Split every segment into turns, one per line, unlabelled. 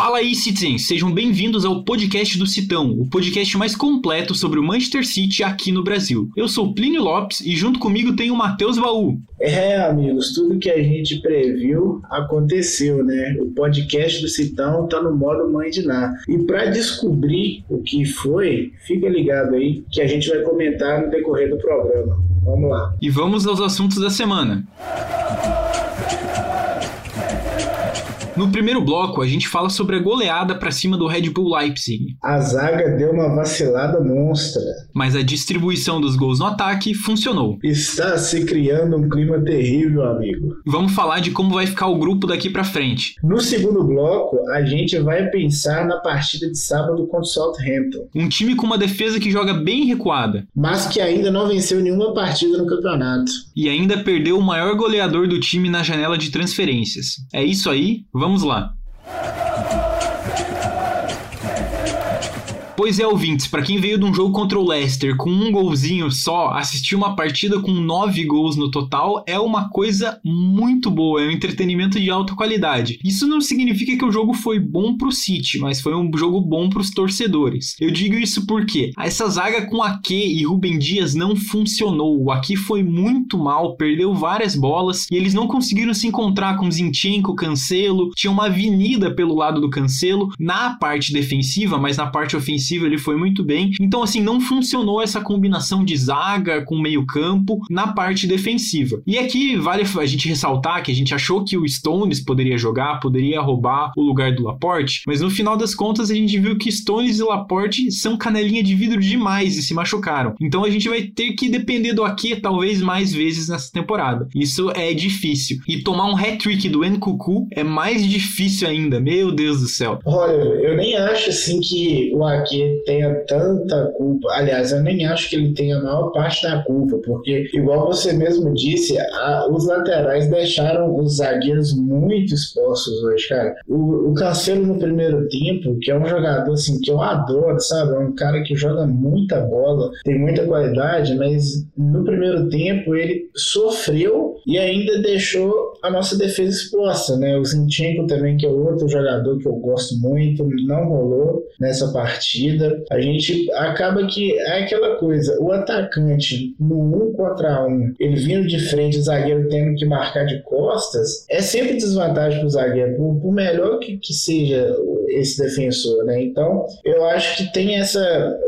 Fala aí, Citizens! Sejam bem-vindos ao podcast do Citão, o podcast mais completo sobre o Manchester City aqui no Brasil. Eu sou Plínio Lopes e junto comigo tem o Matheus Baú.
É, amigos, tudo que a gente previu aconteceu, né? O podcast do Citão tá no modo mãe de Ná. E para descobrir o que foi, fica ligado aí que a gente vai comentar no decorrer do programa. Vamos lá.
E vamos aos assuntos da semana. No primeiro bloco, a gente fala sobre a goleada para cima do Red Bull Leipzig.
A zaga deu uma vacilada monstra.
Mas a distribuição dos gols no ataque funcionou.
Está se criando um clima terrível, amigo.
Vamos falar de como vai ficar o grupo daqui para frente.
No segundo bloco, a gente vai pensar na partida de sábado contra o Southampton.
Um time com uma defesa que joga bem recuada.
Mas que ainda não venceu nenhuma partida no campeonato.
E ainda perdeu o maior goleador do time na janela de transferências. É isso aí, vamos Vamos lá. Pois é, ouvintes, para quem veio de um jogo contra o Leicester com um golzinho só, assistir uma partida com nove gols no total é uma coisa muito boa, é um entretenimento de alta qualidade. Isso não significa que o jogo foi bom pro City, mas foi um jogo bom pros torcedores. Eu digo isso porque essa zaga com Ake e Rubem Dias não funcionou. O Ake foi muito mal, perdeu várias bolas e eles não conseguiram se encontrar com Zinchenko, Cancelo. Tinha uma avenida pelo lado do Cancelo na parte defensiva, mas na parte ofensiva ofensiva ele foi muito bem. Então, assim, não funcionou essa combinação de zaga com meio-campo na parte defensiva. E aqui vale a gente ressaltar que a gente achou que o Stones poderia jogar, poderia roubar o lugar do Laporte, mas no final das contas a gente viu que Stones e Laporte são canelinha de vidro demais e se machucaram. Então a gente vai ter que depender do Ake talvez mais vezes nessa temporada. Isso é difícil. E tomar um hat-trick do Nkuku é mais difícil ainda. Meu Deus do céu.
Olha, eu nem acho assim que o Ake tenha tanta culpa. Aliás, eu nem acho que ele tenha a maior parte da culpa, porque, igual você mesmo disse, a, os laterais deixaram os zagueiros muito expostos hoje, cara. O, o Cancelo no primeiro tempo, que é um jogador assim que eu adoro, sabe? É um cara que joga muita bola, tem muita qualidade, mas no primeiro tempo ele sofreu e ainda deixou a nossa defesa exposta, né? O Zinchenko também, que é outro jogador que eu gosto muito, não rolou nessa partida partida, a gente acaba que é aquela coisa, o atacante no um contra um, ele vindo de frente, o zagueiro tendo que marcar de costas, é sempre desvantagem para o zagueiro, por, por melhor que, que seja esse defensor, né? Então, eu acho que tem essa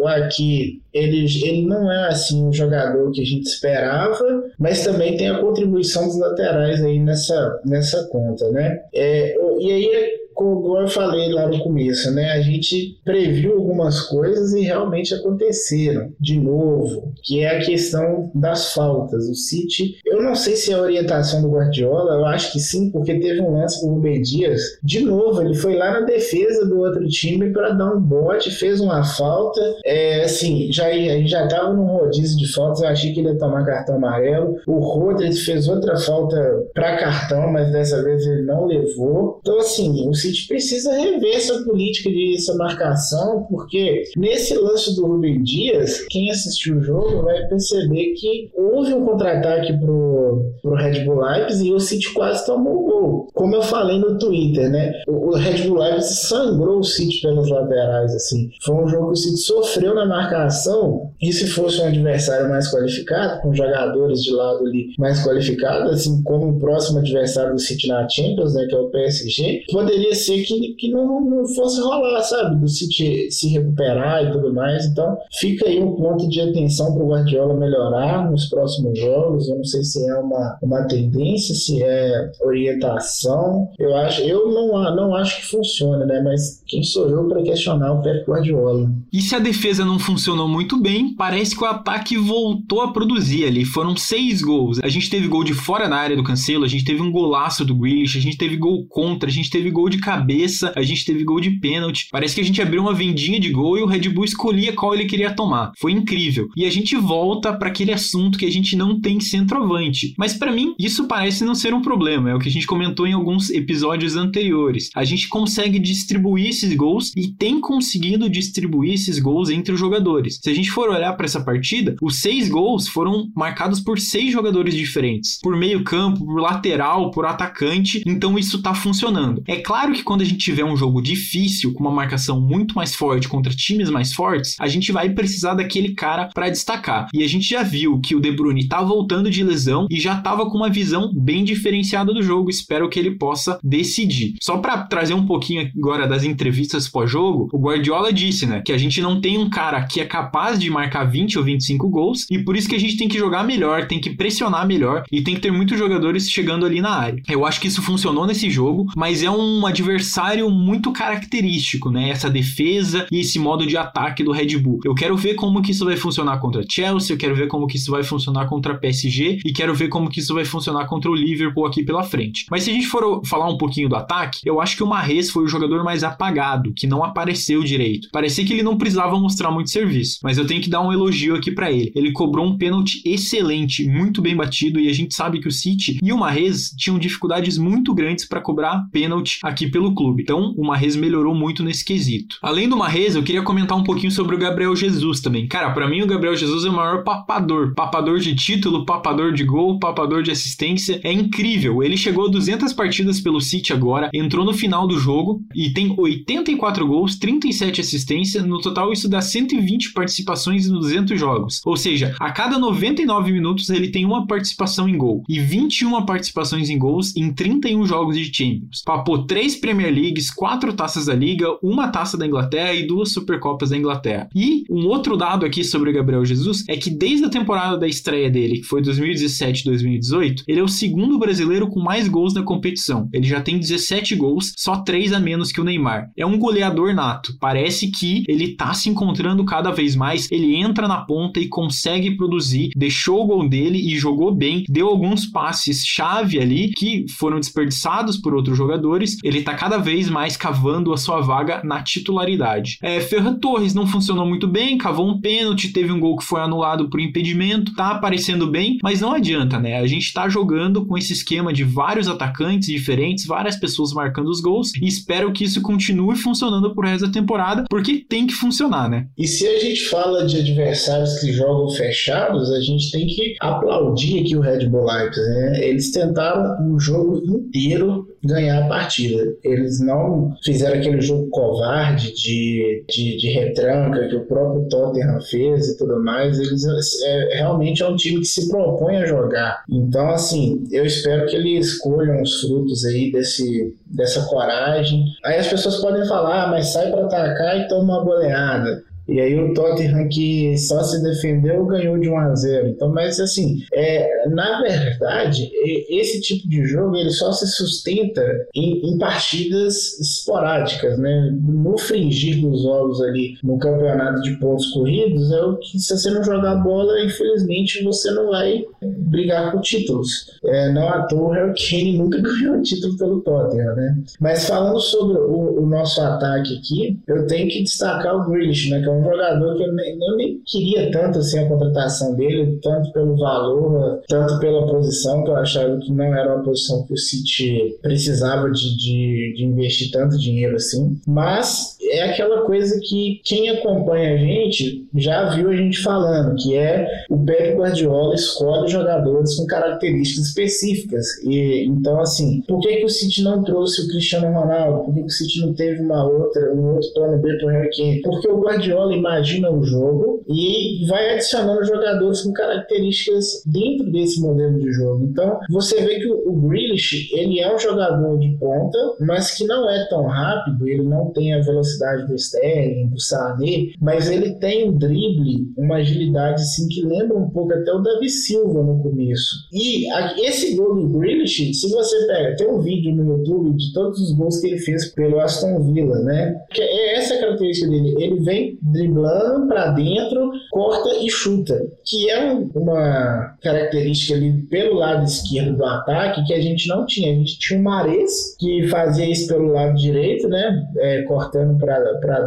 aqui ele, ele não é assim um jogador que a gente esperava, mas também tem a contribuição dos laterais aí nessa, nessa conta, né? É, e aí como eu falei lá no começo, né? A gente previu algumas coisas e realmente aconteceram. De novo, que é a questão das faltas. O City, eu não sei se é a orientação do Guardiola, eu acho que sim, porque teve um lance com o Rubem Dias. De novo, ele foi lá na defesa do outro time para dar um bote, fez uma falta. É, assim, já, já tava num rodízio de faltas, eu achei que ele ia tomar cartão amarelo. O Rodri fez outra falta para cartão, mas dessa vez ele não levou. Então, assim, o City precisa rever essa política de essa marcação, porque nesse lance do Rubem Dias, quem assistiu o jogo vai perceber que houve um contra-ataque pro, pro Red Bull Leipzig e o City quase tomou o gol. Como eu falei no Twitter, né? O, o Red Bull Leipzig sangrou o City pelas laterais, assim. Foi um jogo que o City sofreu na marcação e se fosse um adversário mais qualificado, com jogadores de lado ali mais qualificados, assim como o próximo adversário do City na Champions, né, que é o PSG, poderia parecer que, que não, não fosse rolar, sabe? Do City se recuperar e tudo mais. Então, fica aí um ponto de atenção para o Guardiola melhorar nos próximos jogos. Eu não sei se é uma, uma tendência, se é orientação. Eu acho, eu não, não acho que funcione, né? Mas quem sou eu para questionar o Pep Guardiola?
E se a defesa não funcionou muito bem, parece que o ataque voltou a produzir ali. Foram seis gols. A gente teve gol de fora da área do Cancelo, a gente teve um golaço do Grealish, a gente teve gol contra, a gente teve gol de cabeça, a gente teve gol de pênalti. Parece que a gente abriu uma vendinha de gol e o Red Bull escolhia qual ele queria tomar. Foi incrível. E a gente volta para aquele assunto que a gente não tem centroavante. Mas para mim, isso parece não ser um problema. É o que a gente comentou em alguns episódios anteriores. A gente consegue distribuir esses gols e tem conseguido distribuir esses gols entre os jogadores. Se a gente for olhar para essa partida, os seis gols foram marcados por seis jogadores diferentes, por meio campo, por lateral, por atacante. Então isso tá funcionando. É claro que quando a gente tiver um jogo difícil, com uma marcação muito mais forte contra times mais fortes, a gente vai precisar daquele cara para destacar. E a gente já viu que o De Bruyne tá voltando de lesão e já tava com uma visão bem diferenciada do jogo. Espero que ele possa decidir. Só para trazer um pouquinho agora das entrevistas pós-jogo, o Guardiola disse, né, que a gente não tem um cara que é capaz de marcar 20 ou 25 gols e por isso que a gente tem que jogar melhor, tem que pressionar melhor e tem que ter muitos jogadores chegando ali na área. Eu acho que isso funcionou nesse jogo, mas é um adversário muito característico, né? Essa defesa e esse modo de ataque do Red Bull. Eu quero ver como que isso vai funcionar contra Chelsea, eu quero ver como que isso vai funcionar contra PSG e quero ver como que isso vai funcionar contra o Liverpool aqui pela frente. Mas se a gente for falar um pouquinho do ataque, eu acho que o Mahrez foi o jogador mais apagado, que não apareceu direito. Parecia que ele não precisava mostrar muito serviço, mas eu tenho que dar um elogio aqui para ele. Ele cobrou um pênalti excelente, muito bem batido e a gente sabe que o City e o Mahrez tinham dificuldades muito grandes para cobrar pênalti aqui pelo clube. Então, o Mahrez melhorou muito nesse quesito. Além do Mahrez, eu queria comentar um pouquinho sobre o Gabriel Jesus também. Cara, para mim o Gabriel Jesus é o maior papador, papador de título, papador de gol, papador de assistência. É incrível. Ele chegou a 200 partidas pelo City agora, entrou no final do jogo e tem 84 gols, 37 assistências, no total isso dá 120 participações em 200 jogos. Ou seja, a cada 99 minutos ele tem uma participação em gol e 21 participações em gols em 31 jogos de Champions. Papou 3 Premier Leagues, 4 taças da Liga, uma taça da Inglaterra e duas Supercopas da Inglaterra. E um outro dado aqui sobre o Gabriel Jesus é que desde a temporada da estreia dele, que foi 2017-2018, ele é o segundo brasileiro com mais gols na competição. Ele já tem 17 gols, só 3 a menos que o Neymar. É um goleador nato. Parece que ele tá se encontrando cada vez mais, ele entra na ponta e consegue produzir, deixou o gol dele e jogou bem, deu alguns passes chave ali que foram desperdiçados por outros jogadores. Ele tá cada vez mais cavando a sua vaga na titularidade. É, Ferran Torres não funcionou muito bem, cavou um pênalti, teve um gol que foi anulado por impedimento, tá aparecendo bem, mas não adianta, né? A gente tá jogando com esse esquema de vários atacantes diferentes, várias pessoas marcando os gols e espero que isso continue funcionando por resto da temporada, porque tem que funcionar, né?
E se a gente fala de adversários que jogam fechados, a gente tem que aplaudir aqui o Red Bull Leipzig, né? Eles tentaram o jogo inteiro ganhar a partida. Eles não fizeram aquele jogo covarde de, de, de retranca que o próprio Tottenham fez e tudo mais. Eles é, realmente é um time que se propõe a jogar. Então, assim, eu espero que eles colham os frutos aí desse, dessa coragem. Aí as pessoas podem falar, ah, mas sai para atacar e toma uma goleada. E aí o Tottenham que só se defendeu ganhou de 1 a 0. Então, mas assim, é, na verdade, esse tipo de jogo ele só se sustenta em, em partidas esporádicas, né? No fringir dos ovos ali no campeonato de pontos corridos é o que se você não jogar bola, infelizmente você não vai brigar por títulos. É, não à toa o Harry Kane nunca ganhou um título pelo Tottenham, né? Mas falando sobre o, o nosso ataque aqui, eu tenho que destacar o Grealish, né? Que é um jogador que eu nem, eu nem queria tanto assim a contratação dele, tanto pelo valor, tanto pela posição, que eu achava que não era uma posição que o City precisava de, de, de investir tanto dinheiro assim. Mas é aquela coisa que quem acompanha a gente já viu a gente falando, que é o Pep Guardiola escolhe jogadores com características específicas. E então assim, por que, que o City não trouxe o Cristiano Ronaldo? Por que, que o City não teve uma outra, um outro plano B para o Kane? Porque o Guardiola imagina o jogo e vai adicionando jogadores com características dentro desse modelo de jogo. Então, você vê que o Grealish, ele é um jogador de ponta, mas que não é tão rápido, ele não tem a velocidade velocidade do Sterling, do Sané, mas ele tem um drible, uma agilidade assim que lembra um pouco até o Davi Silva no começo. E esse gol do Grealish, se você pega, tem um vídeo no YouTube de todos os gols que ele fez pelo Aston Villa, né? Que é essa a característica dele. Ele vem driblando para dentro, corta e chuta, que é uma característica ali pelo lado esquerdo do ataque que a gente não tinha. A gente tinha o Mares que fazia isso pelo lado direito, né? É, cortando para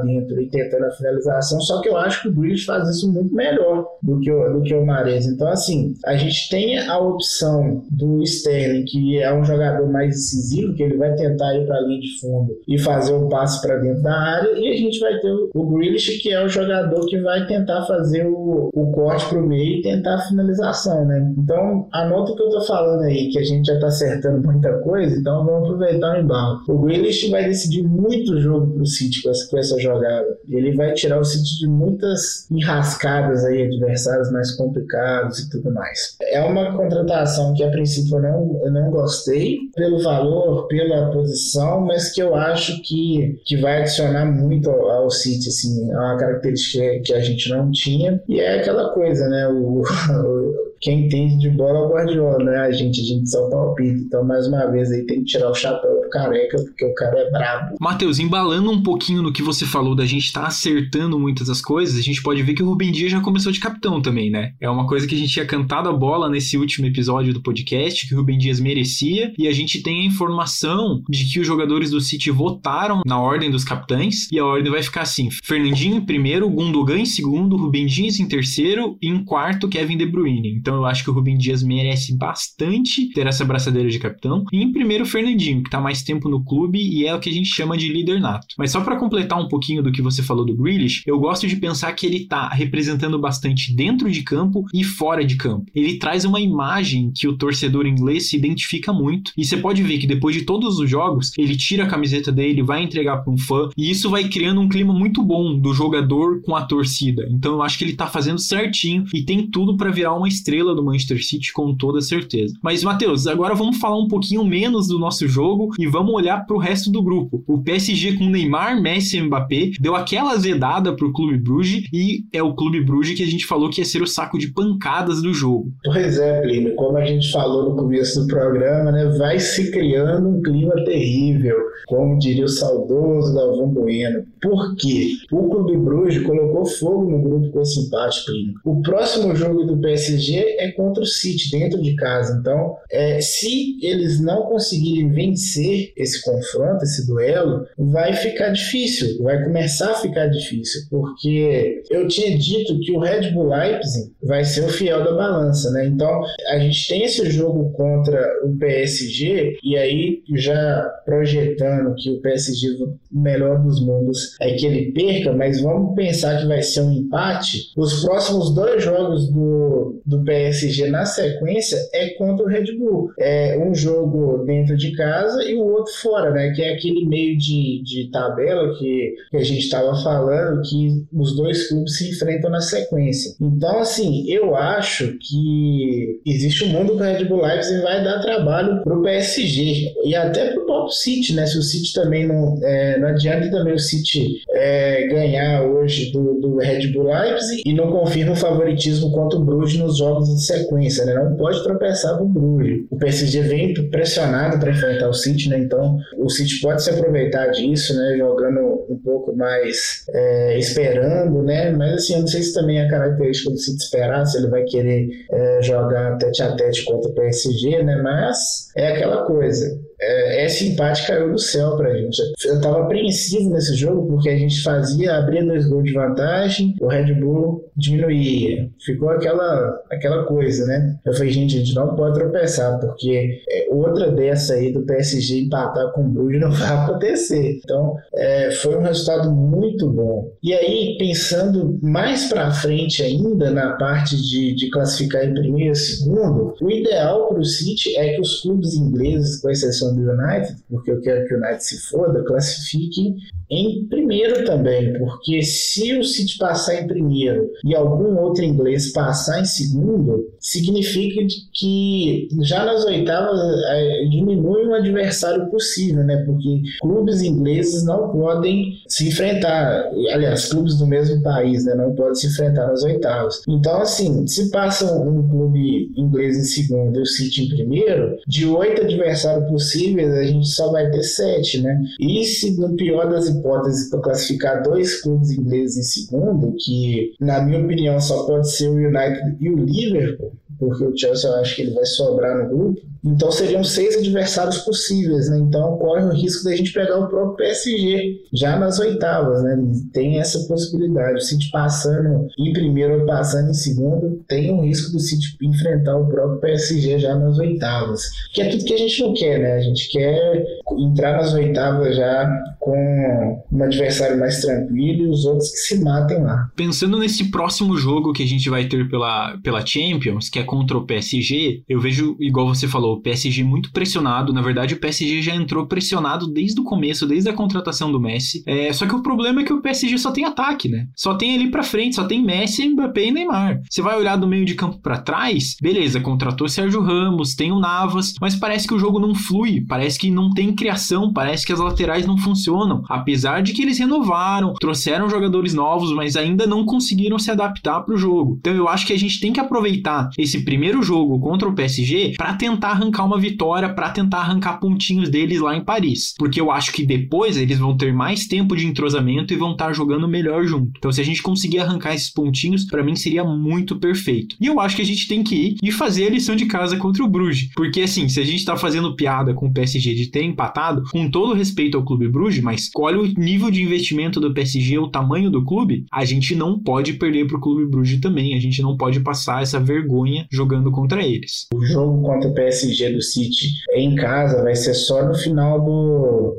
dentro e tentando a finalização. Só que eu acho que o Grealish faz isso muito melhor do que o, do que o Mares. Então, assim, a gente tem a opção do Sterling, que é um jogador mais decisivo, que ele vai tentar ir para a linha de fundo e fazer um passe para dentro da área, e a gente vai ter o, o Grealish, que é o jogador que vai tentar fazer o, o corte para o meio e tentar a finalização, né? Então, anota o que eu tô falando aí, que a gente já tá acertando muita coisa, então vamos aproveitar o embalo. O Grealish vai decidir muito jogo pro City com com essa jogada. Ele vai tirar o City de muitas enrascadas aí, adversários mais complicados e tudo mais. É uma contratação que a princípio eu não, eu não gostei, pelo valor, pela posição, mas que eu acho que, que vai adicionar muito ao, ao City, assim, é uma característica que a gente não tinha, e é aquela coisa, né, o, o quem entende de bola é o Guardiola, né? A gente, a gente só palpita. Então, mais uma vez, aí tem que tirar o chapéu pro careca, porque o cara é brabo.
Matheus, embalando um pouquinho no que você falou da gente estar tá acertando muitas das coisas, a gente pode ver que o Rubem Dias já começou de capitão também, né? É uma coisa que a gente tinha cantado a bola nesse último episódio do podcast, que o Rubem Dias merecia, e a gente tem a informação de que os jogadores do City votaram na ordem dos capitães, e a ordem vai ficar assim: Fernandinho em primeiro, Gundogan em segundo, Rubem Dias em terceiro, e em quarto, Kevin De Bruyne. Então eu acho que o Rubem Dias merece bastante ter essa braçadeira de capitão. E em primeiro, o Fernandinho, que tá mais tempo no clube e é o que a gente chama de líder nato. Mas só para completar um pouquinho do que você falou do Grealish, eu gosto de pensar que ele tá representando bastante dentro de campo e fora de campo. Ele traz uma imagem que o torcedor inglês se identifica muito. E você pode ver que depois de todos os jogos, ele tira a camiseta dele, vai entregar para um fã, e isso vai criando um clima muito bom do jogador com a torcida. Então eu acho que ele tá fazendo certinho e tem tudo para virar uma estrela estrela do Manchester City com toda certeza. Mas, Matheus, agora vamos falar um pouquinho menos do nosso jogo e vamos olhar para o resto do grupo. O PSG com Neymar, Messi e Mbappé deu aquela azedada para o Clube Bruges e é o Clube Bruges que a gente falou que ia ser o saco de pancadas do jogo.
Pois é, Plínio, como a gente falou no começo do programa, né, vai se criando um clima terrível, como diria o saudoso Galvão Bueno. Por quê? O Clube Bruges colocou fogo no grupo com esse empate, Plínio. O próximo jogo do PSG é contra o City, dentro de casa. Então, é, se eles não conseguirem vencer esse confronto, esse duelo, vai ficar difícil, vai começar a ficar difícil, porque eu tinha dito que o Red Bull Leipzig vai ser o fiel da balança, né? Então, a gente tem esse jogo contra o PSG, e aí já projetando que o PSG, o melhor dos mundos, é que ele perca, mas vamos pensar que vai ser um empate. Os próximos dois jogos do, do PSG PSG na sequência é contra o Red Bull. É um jogo dentro de casa e o outro fora, né? Que é aquele meio de, de tabela que, que a gente estava falando, que os dois clubes se enfrentam na sequência. Então, assim, eu acho que existe um mundo que o Red Bull Leipzig vai dar trabalho pro PSG e até pro próprio City, né? Se o City também não. É, não adianta também o City é, ganhar hoje do, do Red Bull Leipzig e não confirma o favoritismo contra o Bruges nos jogos de sequência, né? Não pode tropeçar com o Bruges. O PSG vem pressionado para enfrentar o City, né? Então o City pode se aproveitar disso, né? Jogando um pouco mais é, esperando, né? Mas assim, eu não sei se também é característica do City esperar, se ele vai querer é, jogar tete a tete contra o PSG, né? Mas é aquela coisa é, esse empate caiu do céu pra gente. Eu tava apreensivo nesse jogo porque a gente fazia, abria dois gols de vantagem, o Red Bull diminuía. Ficou aquela, aquela coisa, né? Eu falei, gente, a gente não pode tropeçar, porque é, outra dessa aí do PSG empatar com o Bruges não vai acontecer. Então, é, foi um resultado muito bom. E aí, pensando mais pra frente ainda, na parte de, de classificar em primeiro e segundo, o ideal pro City é que os clubes ingleses, com exceção do United, porque eu quero que o United se foda, classifique em primeiro também, porque se o City passar em primeiro e algum outro inglês passar em segundo, significa que já nas oitavas é, diminui um adversário possível, né? Porque clubes ingleses não podem se enfrentar, aliás, clubes do mesmo país, né? Não podem se enfrentar nas oitavas. Então, assim, se passa um clube inglês em segundo e o City em primeiro, de oito adversários possíveis, a gente só vai ter sete, né? E se no pior das hipóteses para classificar dois clubes ingleses em segundo, que na minha opinião só pode ser o United e o Liverpool, porque o Chelsea eu acho que ele vai sobrar no grupo. Então seriam seis adversários possíveis, né? Então corre o risco da gente pegar o próprio PSG já nas oitavas, né? Tem essa possibilidade. O City passando em primeiro ou passando em segundo, tem o risco do City enfrentar o próprio PSG já nas oitavas. Que é tudo que a gente não quer, né? A gente quer entrar nas oitavas já com um adversário mais tranquilo e os outros que se matem lá.
Pensando nesse próximo jogo que a gente vai ter pela, pela Champions, que é contra o PSG, eu vejo, igual você falou, o PSG muito pressionado. Na verdade, o PSG já entrou pressionado desde o começo, desde a contratação do Messi. É, só que o problema é que o PSG só tem ataque, né? Só tem ali pra frente, só tem Messi, Mbappé e Neymar. Você vai olhar do meio de campo para trás, beleza, contratou Sérgio Ramos, tem o Navas, mas parece que o jogo não flui, parece que não tem criação, parece que as laterais não funcionam. Apesar de que eles renovaram, trouxeram jogadores novos, mas ainda não conseguiram se adaptar para o jogo. Então eu acho que a gente tem que aproveitar esse primeiro jogo contra o PSG para tentar arrancar uma vitória, para tentar arrancar pontinhos deles lá em Paris. Porque eu acho que depois eles vão ter mais tempo de entrosamento e vão estar jogando melhor junto. Então se a gente conseguir arrancar esses pontinhos, para mim seria muito perfeito. E eu acho que a gente tem que ir e fazer a lição de casa contra o Bruges. Porque assim, se a gente tá fazendo piada com o PSG de ter empatado, com todo respeito ao Clube Bruges, mas olha o nível de investimento do PSG, o tamanho do clube, a gente não pode perder pro Clube Bruges também. A gente não pode passar essa vergonha jogando contra eles.
O jogo contra o PSG do City em casa vai ser só no final do.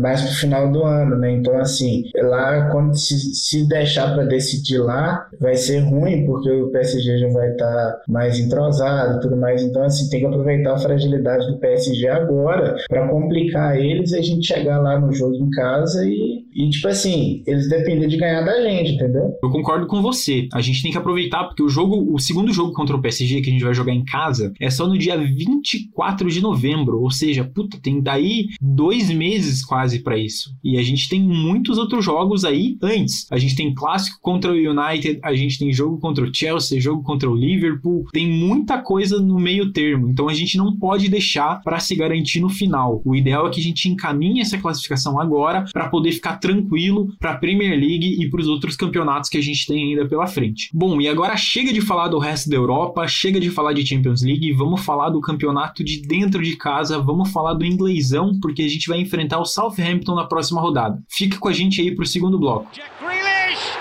mais pro final do ano, né? Então, assim, lá quando se, se deixar para decidir lá, vai ser ruim, porque o PSG já vai estar tá mais entrosado e tudo mais. Então, assim, tem que aproveitar a fragilidade do PSG agora para complicar eles e a gente chegar lá no jogo em casa e, e, tipo assim, eles dependem de ganhar da gente, entendeu?
Eu concordo com você. A gente tem que aproveitar, porque o jogo, o segundo jogo contra o PSG que a gente vai jogar em casa é só no dia 24 de novembro. Ou seja, puta, tem daí dois meses quase para isso. E a gente tem muitos outros jogos aí antes. A gente tem clássico contra o United, a gente tem jogo contra o Chelsea, jogo contra o Liverpool. Tem muita coisa no meio termo. Então a gente não pode deixar para se garantir no final. O ideal é que a gente encaminhe essa classificação agora para poder ficar tranquilo para a Premier League e para os outros campeonatos que a gente tem ainda pela frente. Bom, e agora chega de falar do resto da Europa, chega de falar de Champions League, vamos falar do campeonato de dentro de casa, vamos falar do inglesão, porque a gente vai enfrentar o Southampton na próxima rodada. Fica com a gente aí pro segundo bloco. Jack Grealish!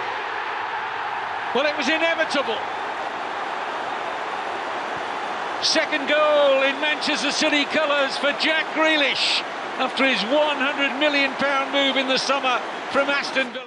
Well, it was inevitable. Second goal in Manchester City colours for Jack Grealish after his 100 million pound move in the summer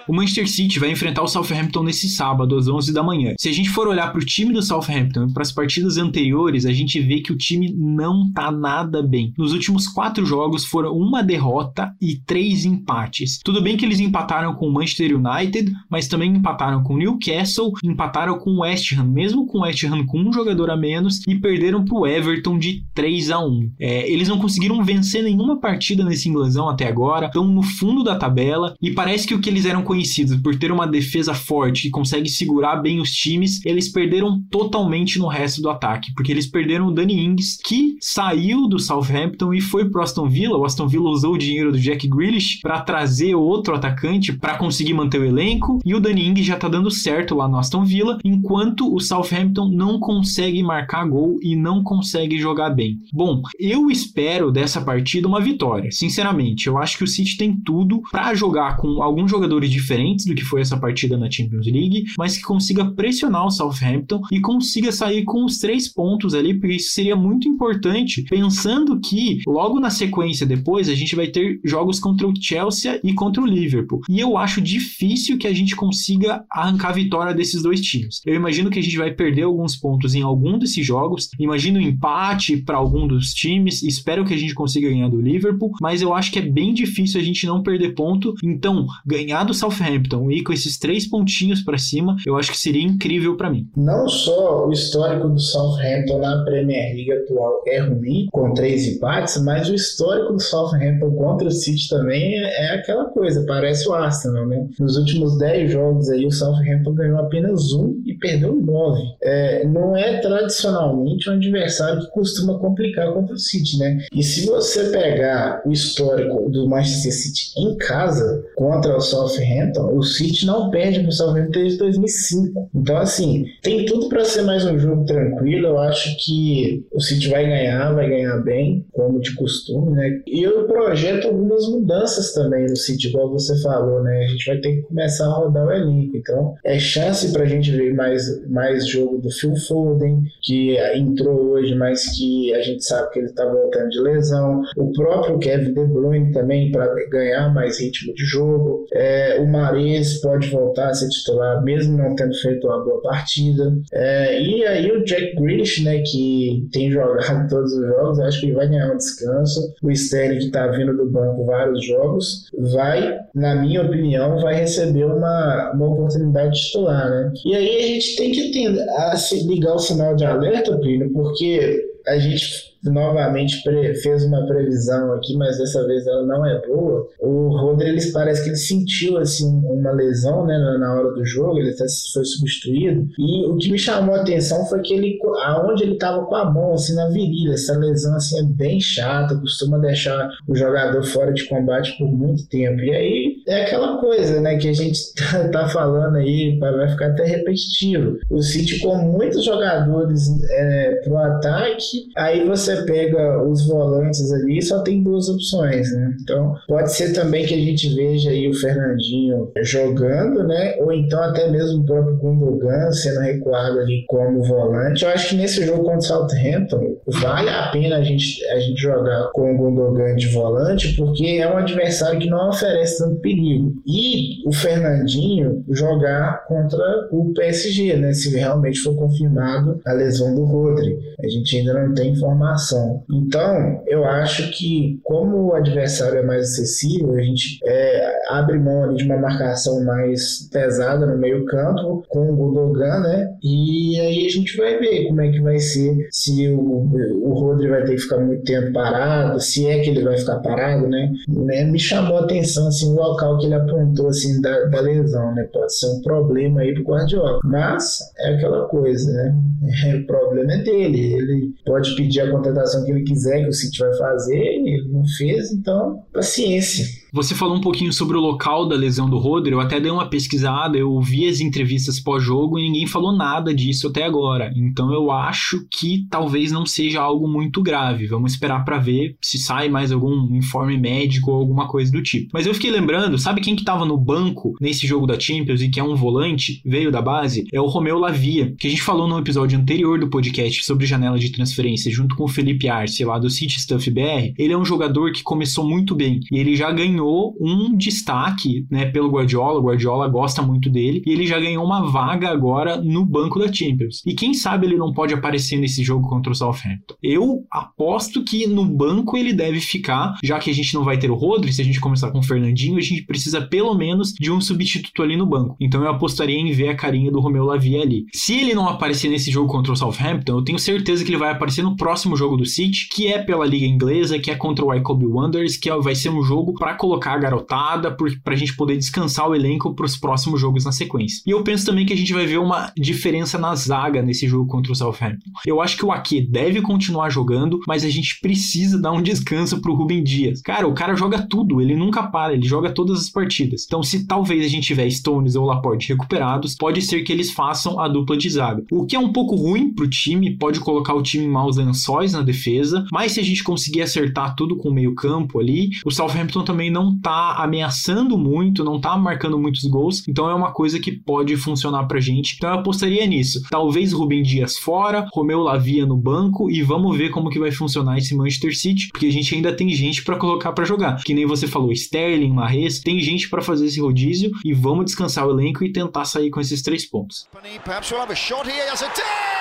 O Manchester City vai enfrentar o Southampton nesse sábado, às 11 da manhã. Se a gente for olhar para o time do Southampton e para as partidas anteriores, a gente vê que o time não tá nada bem. Nos últimos quatro jogos foram uma derrota e três empates. Tudo bem que eles empataram com o Manchester United, mas também empataram com o Newcastle, empataram com o West Ham, mesmo com o West Ham com um jogador a menos, e perderam para o Everton de 3 a 1 é, Eles não conseguiram vencer nenhuma partida nesse inglesão até agora, estão no fundo da tabela e parece Parece que o que eles eram conhecidos por ter uma defesa forte que consegue segurar bem os times, eles perderam totalmente no resto do ataque, porque eles perderam o Danny Ings, que saiu do Southampton e foi pro Aston Villa. O Aston Villa usou o dinheiro do Jack Grealish para trazer outro atacante para conseguir manter o elenco, e o Danny Ings já tá dando certo lá no Aston Villa, enquanto o Southampton não consegue marcar gol e não consegue jogar bem. Bom, eu espero dessa partida uma vitória, sinceramente. Eu acho que o City tem tudo para jogar com alguns jogadores diferentes do que foi essa partida na Champions League, mas que consiga pressionar o Southampton e consiga sair com os três pontos ali, porque isso seria muito importante, pensando que logo na sequência depois a gente vai ter jogos contra o Chelsea e contra o Liverpool. E eu acho difícil que a gente consiga arrancar a vitória desses dois times. Eu imagino que a gente vai perder alguns pontos em algum desses jogos, imagino um empate para algum dos times, espero que a gente consiga ganhar do Liverpool, mas eu acho que é bem difícil a gente não perder ponto. Então, ganhar do Southampton e com esses três pontinhos para cima, eu acho que seria incrível para mim.
Não só o histórico do Southampton na Premier League atual é ruim, com três empates, mas o histórico do Southampton contra o City também é, é aquela coisa, parece o Arsenal, né? Nos últimos dez jogos aí, o Southampton ganhou apenas um e perdeu nove. É, não é tradicionalmente um adversário que costuma complicar contra o City, né? E se você pegar o histórico do Manchester City em casa contra o Southampton, o City não perde para o Southampton desde 2005. Então, assim, tem tudo para ser mais um jogo tranquilo. Eu acho que o City vai ganhar, vai ganhar bem, como de costume, né? E eu projeto algumas mudanças também no City, igual você falou, né? A gente vai ter que começar a rodar o elenco. Então, é chance para a gente ver mais, mais jogo do Phil Foden, que entrou hoje, mas que a gente sabe que ele está voltando de lesão. O próprio Kevin De Bruyne também para ganhar mais ritmo de jogo. É, o Mares pode voltar a ser titular, mesmo não tendo feito uma boa partida. É, e aí o Jack Grealish, né, que tem jogado todos os jogos, acho que vai ganhar um descanso. O Sterling, que está vindo do banco vários jogos, vai, na minha opinião, vai receber uma, uma oportunidade de titular, né? E aí a gente tem que a, ligar o sinal de alerta, Plínio, porque a gente novamente fez uma previsão aqui, mas dessa vez ela não é boa. O Rodri, ele parece que ele sentiu assim uma lesão, né, na hora do jogo, ele até foi substituído. E o que me chamou a atenção foi que ele aonde ele estava com a mão assim na virilha, essa lesão assim é bem chata, costuma deixar o jogador fora de combate por muito tempo. E aí é aquela coisa, né, que a gente tá, tá falando aí, vai ficar até repetitivo. O City com muitos jogadores é, pro ataque, aí você você pega os volantes ali, só tem duas opções, né? Então, pode ser também que a gente veja aí o Fernandinho jogando, né? Ou então até mesmo o próprio Gundogan sendo recuado ali como volante. Eu acho que nesse jogo contra o Southampton, vale a pena a gente, a gente jogar com o Gundogan de volante, porque é um adversário que não oferece tanto perigo. E o Fernandinho jogar contra o PSG, né? Se realmente for confirmado a lesão do Rodri. A gente ainda não tem informação então, eu acho que, como o adversário é mais acessível, a gente é, abre mão de uma marcação mais pesada no meio-campo com o Gundogan, né? E aí a gente vai ver como é que vai ser, se o, o Rodri vai ter que ficar muito tempo parado, se é que ele vai ficar parado, né? né? Me chamou a atenção assim, o local que ele apontou assim, da, da lesão, né? Pode ser um problema aí pro Guardiola. Mas é aquela coisa, né? o problema é dele. Ele pode pedir a contratação que ele quiser, que o City vai fazer, ele não fez, então paciência.
Você falou um pouquinho sobre o local da lesão do Rodri, eu até dei uma pesquisada, eu vi as entrevistas pós-jogo e ninguém falou nada disso até agora. Então eu acho que talvez não seja algo muito grave. Vamos esperar para ver se sai mais algum informe médico ou alguma coisa do tipo. Mas eu fiquei lembrando, sabe quem que tava no banco nesse jogo da Champions e que é um volante, veio da base? É o Romeu Lavia, que a gente falou no episódio anterior do podcast sobre janela de transferência junto com o Felipe Arce lá do City Stuff BR. Ele é um jogador que começou muito bem e ele já ganhou ganhou um destaque né, pelo Guardiola. O Guardiola gosta muito dele e ele já ganhou uma vaga agora no banco da Champions. E quem sabe ele não pode aparecer nesse jogo contra o Southampton. Eu aposto que no banco ele deve ficar, já que a gente não vai ter o Rodri, se a gente começar com o Fernandinho, a gente precisa pelo menos de um substituto ali no banco. Então eu apostaria em ver a carinha do Romeu Lavia ali. Se ele não aparecer nesse jogo contra o Southampton, eu tenho certeza que ele vai aparecer no próximo jogo do City, que é pela Liga Inglesa, que é contra o Wycombe Wanderers, que é, vai ser um jogo para colocar colocar a garotada para a gente poder descansar o elenco para os próximos jogos na sequência. E eu penso também que a gente vai ver uma diferença na zaga nesse jogo contra o Southampton. Eu acho que o Ake deve continuar jogando, mas a gente precisa dar um descanso pro Rubem Dias. Cara, o cara joga tudo, ele nunca para, ele joga todas as partidas. Então, se talvez a gente tiver Stones ou Laporte recuperados, pode ser que eles façam a dupla de zaga. O que é um pouco ruim pro time, pode colocar o time em maus lençóis na defesa, mas se a gente conseguir acertar tudo com o meio campo ali, o Southampton também não não tá ameaçando muito, não tá marcando muitos gols, então é uma coisa que pode funcionar pra gente. Então eu apostaria nisso. Talvez Rubem Dias fora, Romeu Lavia no banco e vamos ver como que vai funcionar esse Manchester City, porque a gente ainda tem gente para colocar para jogar. Que nem você falou, Sterling, Marres, tem gente para fazer esse rodízio e vamos descansar o elenco e tentar sair com esses três pontos.
Perhaps we'll have a shot here.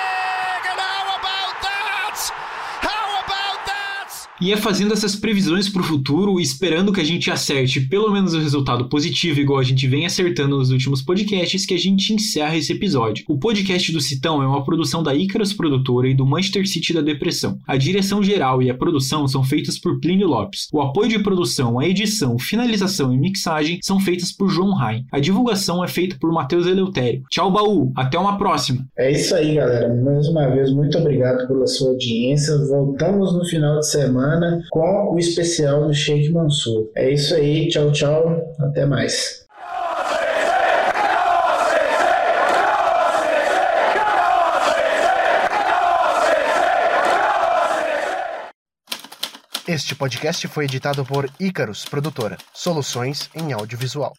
E é fazendo essas previsões para o futuro, esperando que a gente acerte pelo menos o resultado positivo, igual a gente vem acertando nos últimos podcasts, que a gente encerra esse episódio. O podcast do Citão é uma produção da Icarus Produtora e do Manchester City da Depressão. A direção geral e a produção são feitas por Plínio Lopes. O apoio de produção, a edição, finalização e mixagem são feitas por João Rain. A divulgação é feita por Matheus Eleutério. Tchau, baú! Até uma próxima!
É isso aí, galera. Mais uma vez, muito obrigado pela sua audiência. Voltamos no final de semana com o especial do Sheikh Mansur. É isso aí. Tchau, tchau. Até mais.
Este podcast foi editado por Icarus Produtora, soluções em audiovisual.